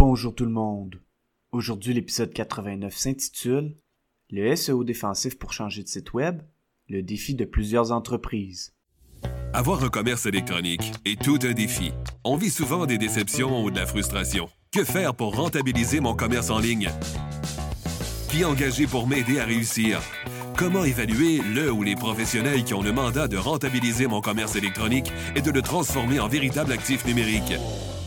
Bonjour tout le monde. Aujourd'hui, l'épisode 89 s'intitule Le SEO défensif pour changer de site web, le défi de plusieurs entreprises. Avoir un commerce électronique est tout un défi. On vit souvent des déceptions ou de la frustration. Que faire pour rentabiliser mon commerce en ligne? Qui engager pour m'aider à réussir? Comment évaluer le ou les professionnels qui ont le mandat de rentabiliser mon commerce électronique et de le transformer en véritable actif numérique?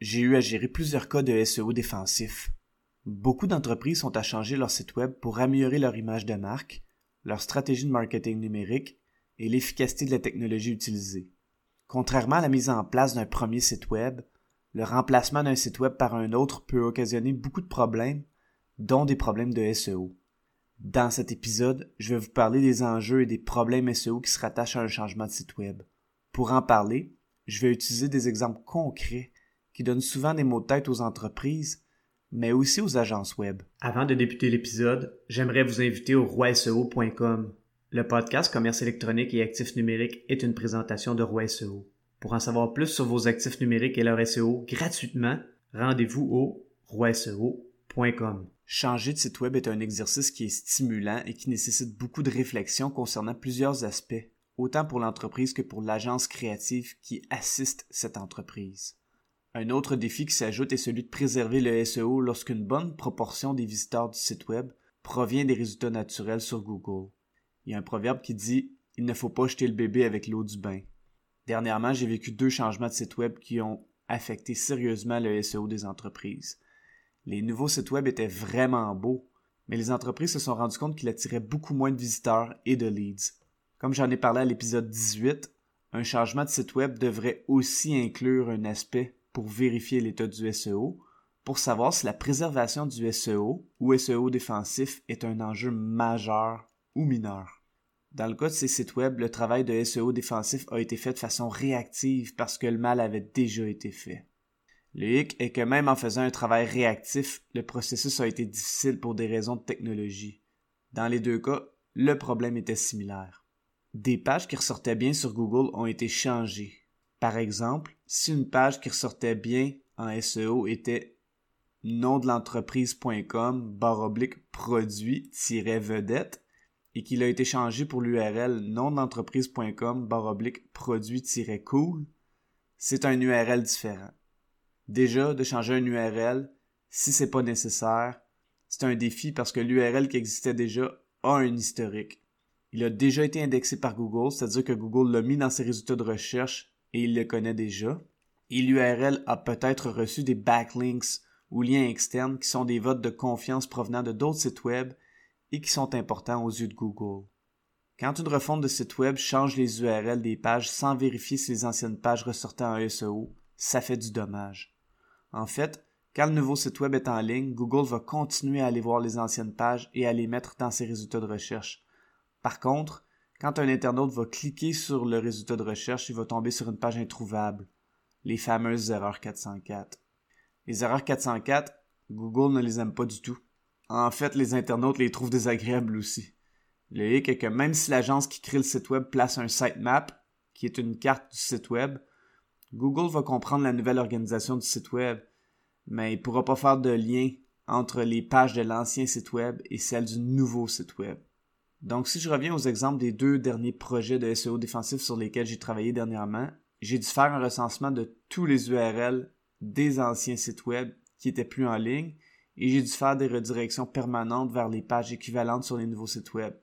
j'ai eu à gérer plusieurs cas de SEO défensifs. Beaucoup d'entreprises sont à changer leur site web pour améliorer leur image de marque, leur stratégie de marketing numérique et l'efficacité de la technologie utilisée. Contrairement à la mise en place d'un premier site web, le remplacement d'un site web par un autre peut occasionner beaucoup de problèmes, dont des problèmes de SEO. Dans cet épisode, je vais vous parler des enjeux et des problèmes SEO qui se rattachent à un changement de site web. Pour en parler, je vais utiliser des exemples concrets qui donne souvent des mots de tête aux entreprises, mais aussi aux agences web. Avant de débuter l'épisode, j'aimerais vous inviter au roiseo.com. Le podcast Commerce électronique et actifs numériques est une présentation de Roi SEO. Pour en savoir plus sur vos actifs numériques et leur SEO gratuitement, rendez-vous au roiseo.com. Changer de site web est un exercice qui est stimulant et qui nécessite beaucoup de réflexion concernant plusieurs aspects, autant pour l'entreprise que pour l'agence créative qui assiste cette entreprise. Un autre défi qui s'ajoute est celui de préserver le SEO lorsqu'une bonne proportion des visiteurs du site web provient des résultats naturels sur Google. Il y a un proverbe qui dit Il ne faut pas jeter le bébé avec l'eau du bain. Dernièrement, j'ai vécu deux changements de site web qui ont affecté sérieusement le SEO des entreprises. Les nouveaux sites web étaient vraiment beaux, mais les entreprises se sont rendues compte qu'ils attiraient beaucoup moins de visiteurs et de leads. Comme j'en ai parlé à l'épisode 18, un changement de site web devrait aussi inclure un aspect pour vérifier l'état du SEO, pour savoir si la préservation du SEO ou SEO défensif est un enjeu majeur ou mineur. Dans le cas de ces sites web, le travail de SEO défensif a été fait de façon réactive parce que le mal avait déjà été fait. Le hic est que même en faisant un travail réactif, le processus a été difficile pour des raisons de technologie. Dans les deux cas, le problème était similaire. Des pages qui ressortaient bien sur Google ont été changées, par exemple, si une page qui ressortait bien en SEO était nom de l'entreprise.com barre oblique produit-vedette et qu'il a été changé pour l'URL nom de l'entreprise.com barre oblique produit-cool, c'est un URL différent. Déjà, de changer un URL, si c'est pas nécessaire, c'est un défi parce que l'URL qui existait déjà a un historique. Il a déjà été indexé par Google, c'est-à-dire que Google l'a mis dans ses résultats de recherche et il le connaît déjà. Et l'URL a peut-être reçu des backlinks ou liens externes qui sont des votes de confiance provenant de d'autres sites web et qui sont importants aux yeux de Google. Quand une refonte de site web change les URL des pages sans vérifier si les anciennes pages ressortaient en SEO, ça fait du dommage. En fait, quand le nouveau site web est en ligne, Google va continuer à aller voir les anciennes pages et à les mettre dans ses résultats de recherche. Par contre, quand un internaute va cliquer sur le résultat de recherche, il va tomber sur une page introuvable, les fameuses erreurs 404. Les erreurs 404, Google ne les aime pas du tout. En fait, les internautes les trouvent désagréables aussi. Le hic est que même si l'agence qui crée le site web place un sitemap, qui est une carte du site web, Google va comprendre la nouvelle organisation du site web, mais il ne pourra pas faire de lien entre les pages de l'ancien site web et celles du nouveau site web. Donc, si je reviens aux exemples des deux derniers projets de SEO défensif sur lesquels j'ai travaillé dernièrement, j'ai dû faire un recensement de tous les URL des anciens sites web qui étaient plus en ligne et j'ai dû faire des redirections permanentes vers les pages équivalentes sur les nouveaux sites web.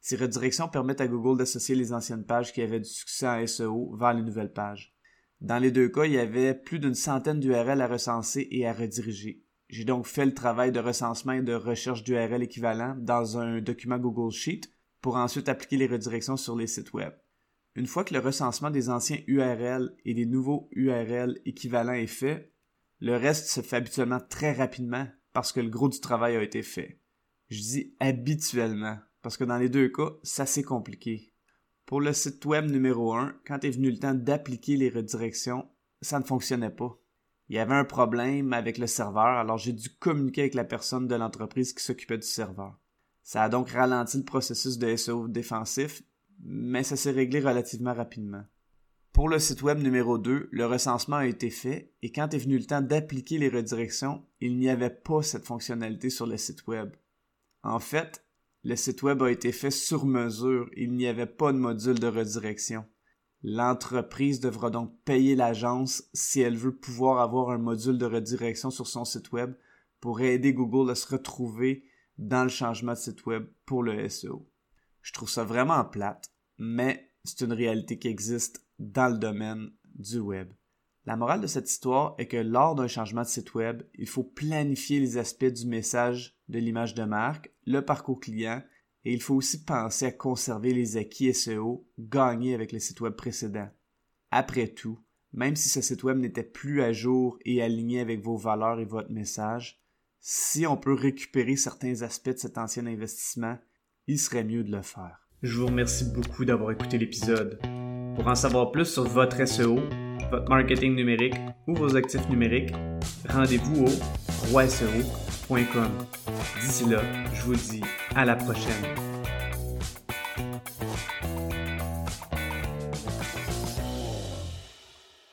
Ces redirections permettent à Google d'associer les anciennes pages qui avaient du succès en SEO vers les nouvelles pages. Dans les deux cas, il y avait plus d'une centaine d'URL à recenser et à rediriger. J'ai donc fait le travail de recensement et de recherche d'URL équivalent dans un document Google Sheet pour ensuite appliquer les redirections sur les sites web. Une fois que le recensement des anciens URL et des nouveaux URL équivalents est fait, Le reste se fait habituellement très rapidement parce que le gros du travail a été fait. Je dis habituellement parce que dans les deux cas, ça c'est compliqué. Pour le site web numéro 1, quand est venu le temps d'appliquer les redirections, ça ne fonctionnait pas. Il y avait un problème avec le serveur, alors j'ai dû communiquer avec la personne de l'entreprise qui s'occupait du serveur. Ça a donc ralenti le processus de SEO défensif, mais ça s'est réglé relativement rapidement. Pour le site web numéro 2, le recensement a été fait et quand est venu le temps d'appliquer les redirections, il n'y avait pas cette fonctionnalité sur le site web. En fait, le site web a été fait sur mesure, il n'y avait pas de module de redirection. L'entreprise devra donc payer l'agence si elle veut pouvoir avoir un module de redirection sur son site web pour aider Google à se retrouver dans le changement de site web pour le SEO. Je trouve ça vraiment plate, mais c'est une réalité qui existe dans le domaine du web. La morale de cette histoire est que lors d'un changement de site web, il faut planifier les aspects du message de l'image de marque, le parcours client, et il faut aussi penser à conserver les acquis SEO gagnés avec le site web précédent. Après tout, même si ce site web n'était plus à jour et aligné avec vos valeurs et votre message, si on peut récupérer certains aspects de cet ancien investissement, il serait mieux de le faire. Je vous remercie beaucoup d'avoir écouté l'épisode. Pour en savoir plus sur votre SEO, votre marketing numérique ou vos actifs numériques, rendez-vous au roiseo.com. D'ici là, je vous dis à la prochaine.